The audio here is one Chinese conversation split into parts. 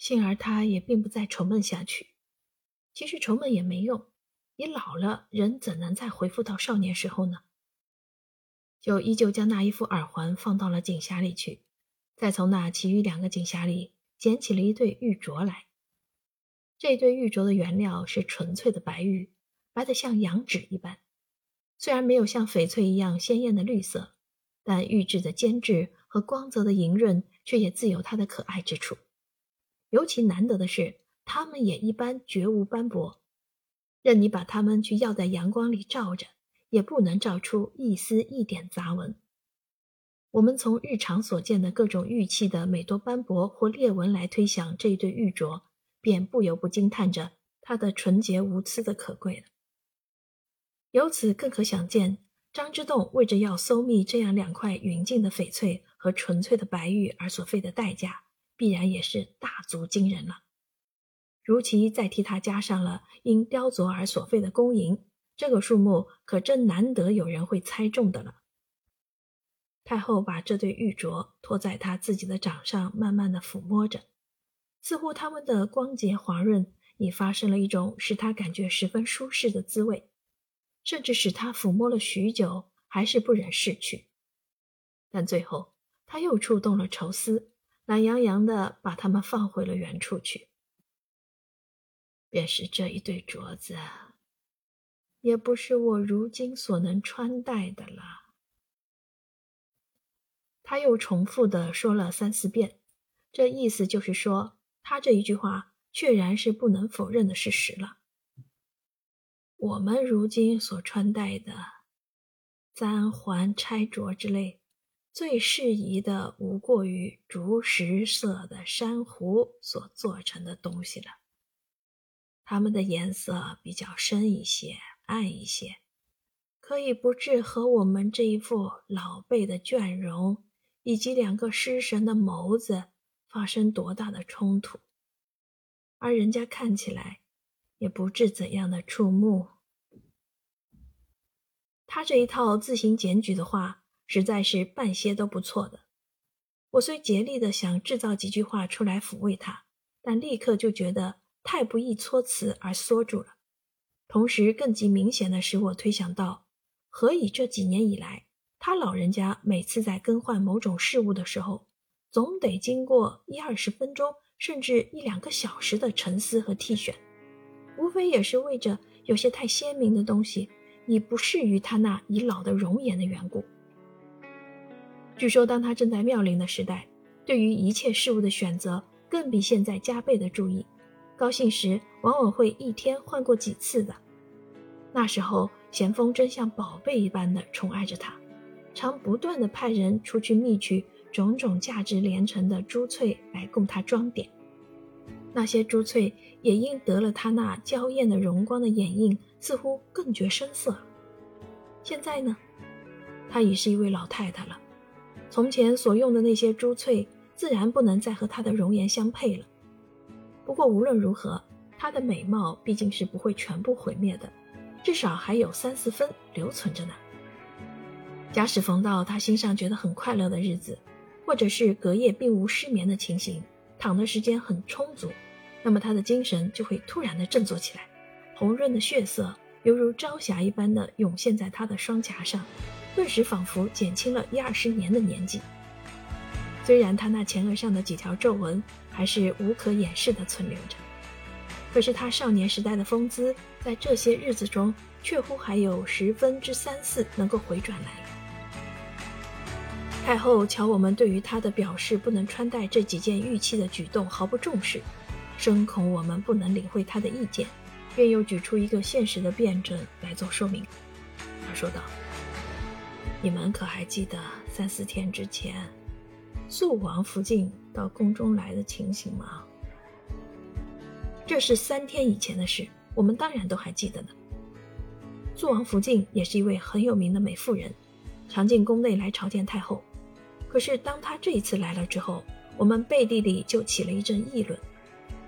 幸而他也并不再愁闷下去。其实愁闷也没用，你老了，人怎能再恢复到少年时候呢？就依旧将那一副耳环放到了锦匣里去，再从那其余两个锦匣里捡起了一对玉镯来。这对玉镯的原料是纯粹的白玉，白得像羊脂一般。虽然没有像翡翠一样鲜艳的绿色，但玉质的坚质和光泽的莹润，却也自有它的可爱之处。尤其难得的是，它们也一般绝无斑驳，任你把它们去耀在阳光里照着，也不能照出一丝一点杂纹。我们从日常所见的各种玉器的每多斑驳或裂纹来推想这一对玉镯，便不由不惊叹着它的纯洁无疵的可贵了。由此更可想见，张之洞为着要搜觅这样两块匀净的翡翠和纯粹的白玉而所费的代价，必然也是大足惊人了。如其再替他加上了因雕琢而所费的工银，这个数目可真难得有人会猜中的了。太后把这对玉镯托在她自己的掌上，慢慢的抚摸着，似乎它们的光洁滑润已发生了一种使她感觉十分舒适的滋味。甚至使他抚摸了许久，还是不忍逝去。但最后，他又触动了愁思，懒洋洋的把它们放回了原处去。便是这一对镯子，也不是我如今所能穿戴的了。他又重复的说了三四遍，这意思就是说，他这一句话确然是不能否认的事实了。我们如今所穿戴的簪环钗镯之类，最适宜的无过于竹石色的珊瑚所做成的东西了。它们的颜色比较深一些、暗一些，可以不致和我们这一副老辈的倦容以及两个失神的眸子发生多大的冲突，而人家看起来。也不致怎样的触目。他这一套自行检举的话，实在是半些都不错的。我虽竭力的想制造几句话出来抚慰他，但立刻就觉得太不易措辞而缩住了。同时，更极明显的使我推想到，何以这几年以来，他老人家每次在更换某种事物的时候，总得经过一二十分钟，甚至一两个小时的沉思和替选。无非也是为着有些太鲜明的东西已不适于他那已老的容颜的缘故。据说，当他正在妙龄的时代，对于一切事物的选择更比现在加倍的注意。高兴时，往往会一天换过几次的。那时候，咸丰真像宝贝一般的宠爱着他，常不断的派人出去觅取种种价值连城的珠翠来供他装点。那些珠翠也因得了他那娇艳的容光的掩映，似乎更觉生色。现在呢，她已是一位老太太了，从前所用的那些珠翠，自然不能再和她的容颜相配了。不过无论如何，她的美貌毕竟是不会全部毁灭的，至少还有三四分留存着呢。假使逢到她心上觉得很快乐的日子，或者是隔夜并无失眠的情形。躺的时间很充足，那么他的精神就会突然的振作起来，红润的血色犹如朝霞一般的涌现在他的双颊上，顿时仿佛减轻了一二十年的年纪。虽然他那前额上的几条皱纹还是无可掩饰的存留着，可是他少年时代的风姿，在这些日子中，却乎还有十分之三四能够回转来。太后瞧我们对于她的表示不能穿戴这几件玉器的举动毫不重视，深恐我们不能领会她的意见，便又举出一个现实的辩证来做说明。她说道：“你们可还记得三四天之前，肃王福晋到宫中来的情形吗？这是三天以前的事，我们当然都还记得呢。肃王福晋也是一位很有名的美妇人，常进宫内来朝见太后。”可是，当他这一次来了之后，我们背地里就起了一阵议论。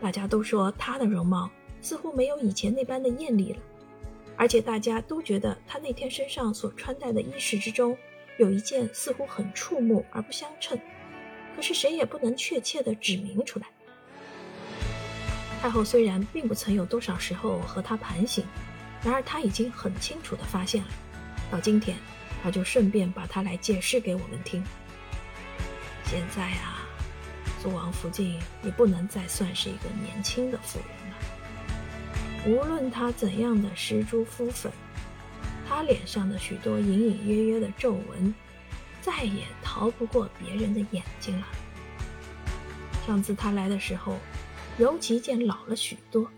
大家都说她的容貌似乎没有以前那般的艳丽了，而且大家都觉得他那天身上所穿戴的衣饰之中，有一件似乎很触目而不相称。可是谁也不能确切的指明出来。太后虽然并不曾有多少时候和他盘醒，然而他已经很清楚的发现了。到今天，他就顺便把他来解释给我们听。现在啊，苏王福晋已不能再算是一个年轻的妇人。无论他怎样的施朱敷粉，他脸上的许多隐隐约约的皱纹，再也逃不过别人的眼睛了。上次他来的时候，尤其见老了许多，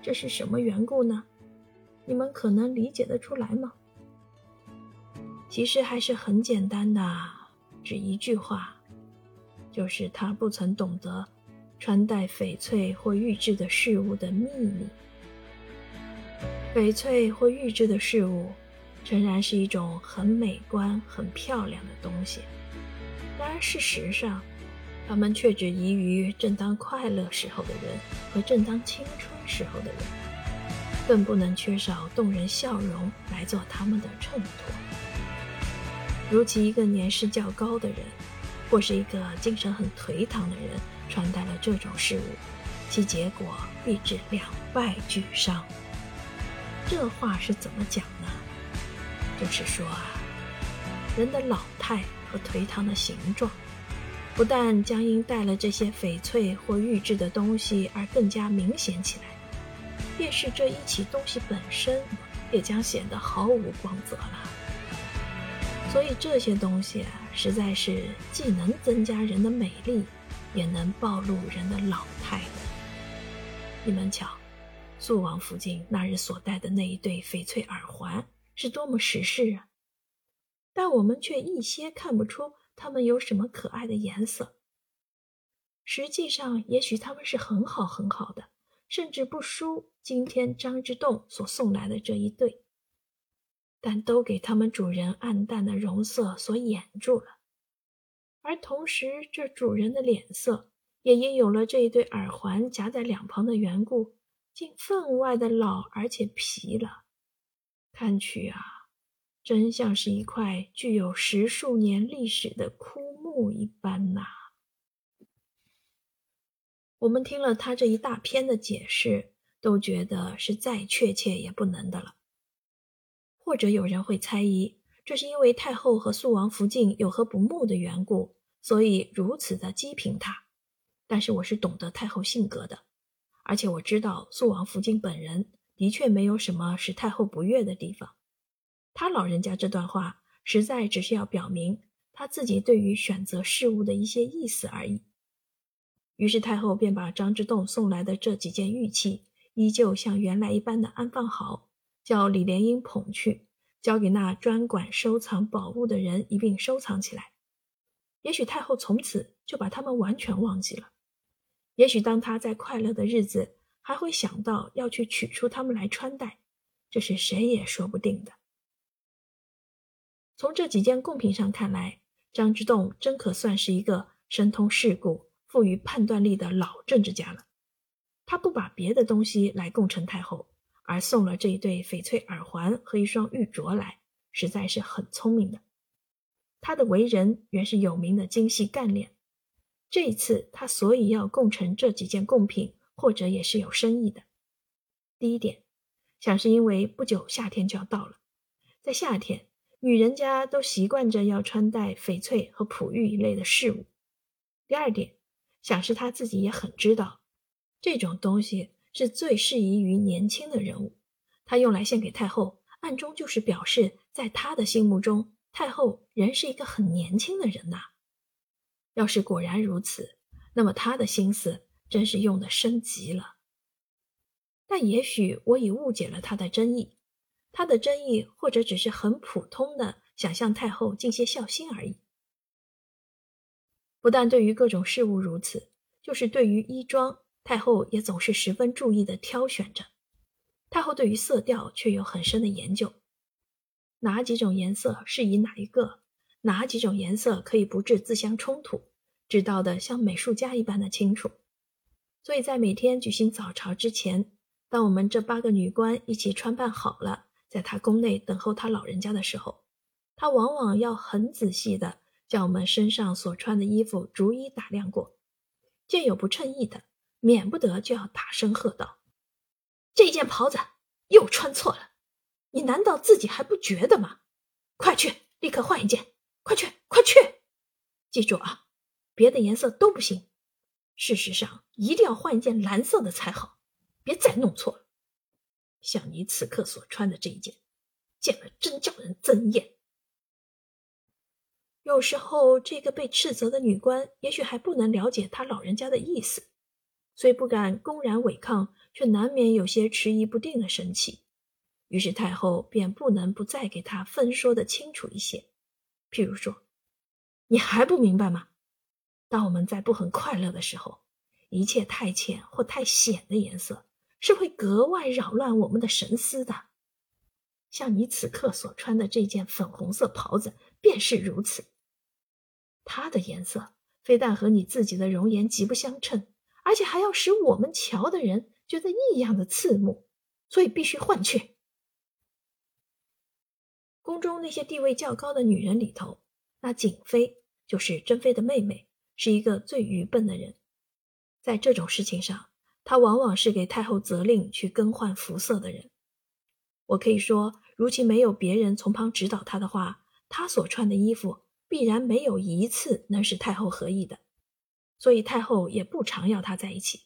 这是什么缘故呢？你们可能理解得出来吗？其实还是很简单的，只一句话，就是他不曾懂得穿戴翡翠或玉质的事物的秘密。翡翠或玉质的事物，诚然是一种很美观、很漂亮的东西，然而事实上，它们却只宜于正当快乐时候的人和正当青春时候的人，更不能缺少动人笑容来做他们的衬托。如其一个年事较高的人，或是一个精神很颓唐的人，穿戴了这种事物，其结果必致两败俱伤。这话是怎么讲呢？就是说啊，人的老态和颓唐的形状，不但将因带了这些翡翠或玉质的东西而更加明显起来，便是这一起东西本身，也将显得毫无光泽了。所以这些东西啊，实在是既能增加人的美丽，也能暴露人的老态的。你们瞧。肃王福晋那日所戴的那一对翡翠耳环是多么时事啊！但我们却一些看不出它们有什么可爱的颜色。实际上，也许它们是很好很好的，甚至不输今天张之洞所送来的这一对，但都给他们主人暗淡的容色所掩住了。而同时，这主人的脸色也因有了这一对耳环夹在两旁的缘故。竟分外的老而且皮了，看去啊，真像是一块具有十数年历史的枯木一般呐。我们听了他这一大篇的解释，都觉得是再确切也不能的了。或者有人会猜疑，这是因为太后和肃王福晋有何不睦的缘故，所以如此的讥评他。但是我是懂得太后性格的。而且我知道肃王福晋本人的确没有什么使太后不悦的地方，他老人家这段话实在只是要表明他自己对于选择事物的一些意思而已。于是太后便把张之洞送来的这几件玉器，依旧像原来一般的安放好，叫李莲英捧去，交给那专管收藏宝物的人一并收藏起来。也许太后从此就把他们完全忘记了。也许当他在快乐的日子，还会想到要去取出它们来穿戴，这是谁也说不定的。从这几件贡品上看来，张之洞真可算是一个深通世故、富于判断力的老政治家了。他不把别的东西来供陈太后，而送了这一对翡翠耳环和一双玉镯来，实在是很聪明的。他的为人原是有名的精细干练。这一次，他所以要供陈这几件贡品，或者也是有深意的。第一点，想是因为不久夏天就要到了，在夏天，女人家都习惯着要穿戴翡翠和璞玉一类的饰物。第二点，想是他自己也很知道，这种东西是最适宜于年轻的人物，他用来献给太后，暗中就是表示，在他的心目中，太后仍是一个很年轻的人呐。要是果然如此，那么他的心思真是用的深极了。但也许我已误解了他的真意，他的真意或者只是很普通的想向太后尽些孝心而已。不但对于各种事物如此，就是对于衣装，太后也总是十分注意的挑选着。太后对于色调却有很深的研究，哪几种颜色适宜哪一个？哪几种颜色可以不致自相冲突？知道的像美术家一般的清楚。所以在每天举行早朝之前，当我们这八个女官一起穿扮好了，在他宫内等候他老人家的时候，他往往要很仔细的将我们身上所穿的衣服逐一打量过，见有不称意的，免不得就要大声喝道：“这件袍子又穿错了，你难道自己还不觉得吗？快去，立刻换一件！快去，快去！记住啊，别的颜色都不行。事实上，一定要换一件蓝色的才好，别再弄错了。像你此刻所穿的这一件，见了真叫人憎厌。”有时候，这个被斥责的女官也许还不能了解他老人家的意思，虽不敢公然违抗，却难免有些迟疑不定的神气。于是太后便不能不再给他分说的清楚一些。譬如说：“你还不明白吗？当我们在不很快乐的时候，一切太浅或太显的颜色是会格外扰乱我们的神思的。像你此刻所穿的这件粉红色袍子便是如此。”它的颜色非但和你自己的容颜极不相称，而且还要使我们瞧的人觉得异样的刺目，所以必须换去。宫中那些地位较高的女人里头，那景妃就是珍妃的妹妹，是一个最愚笨的人。在这种事情上，她往往是给太后责令去更换服色的人。我可以说，如其没有别人从旁指导她的话，她所穿的衣服。必然没有一次能使太后合意的，所以太后也不常要她在一起。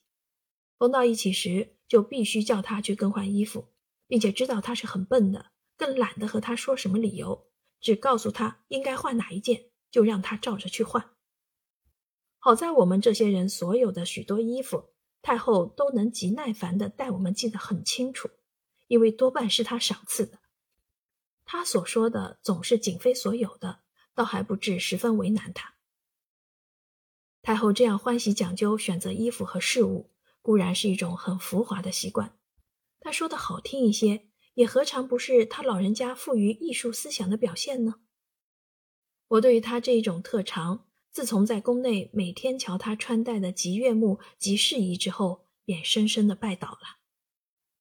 逢到一起时，就必须叫她去更换衣服，并且知道她是很笨的，更懒得和他说什么理由，只告诉他应该换哪一件，就让他照着去换。好在我们这些人所有的许多衣服，太后都能极耐烦地带我们记得很清楚，因为多半是他赏赐的。他所说的总是景妃所有的。倒还不至十分为难他。太后这样欢喜讲究选择衣服和饰物，固然是一种很浮华的习惯，但说的好听一些，也何尝不是他老人家富于艺术思想的表现呢？我对于他这一种特长，自从在宫内每天瞧他穿戴的极悦目、极适宜之后，便深深的拜倒了。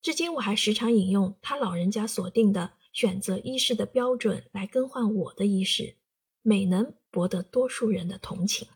至今我还时常引用他老人家所定的选择衣饰的标准来更换我的衣饰。美能博得多数人的同情。